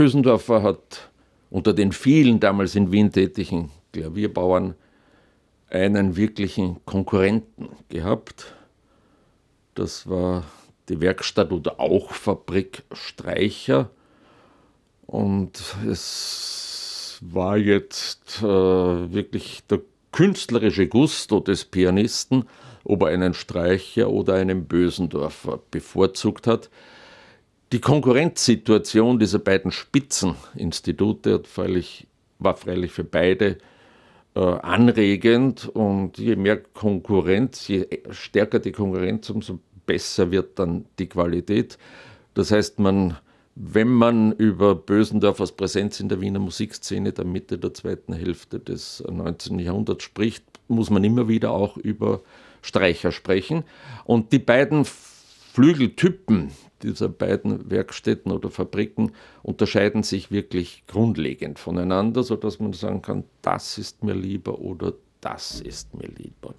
Bösendorfer hat unter den vielen damals in Wien tätigen Klavierbauern einen wirklichen Konkurrenten gehabt. Das war die Werkstatt oder auch Fabrik Streicher. Und es war jetzt äh, wirklich der künstlerische Gusto des Pianisten, ob er einen Streicher oder einen Bösendorfer bevorzugt hat. Die Konkurrenzsituation dieser beiden Spitzeninstitute war freilich für beide äh, anregend und je mehr Konkurrenz, je stärker die Konkurrenz, umso besser wird dann die Qualität. Das heißt, man, wenn man über Bösendorf als Präsenz in der Wiener Musikszene der Mitte der zweiten Hälfte des 19. Jahrhunderts spricht, muss man immer wieder auch über Streicher sprechen. Und die beiden Flügeltypen, dieser beiden Werkstätten oder Fabriken unterscheiden sich wirklich grundlegend voneinander, sodass man sagen kann, das ist mir lieber oder das ist mir lieber.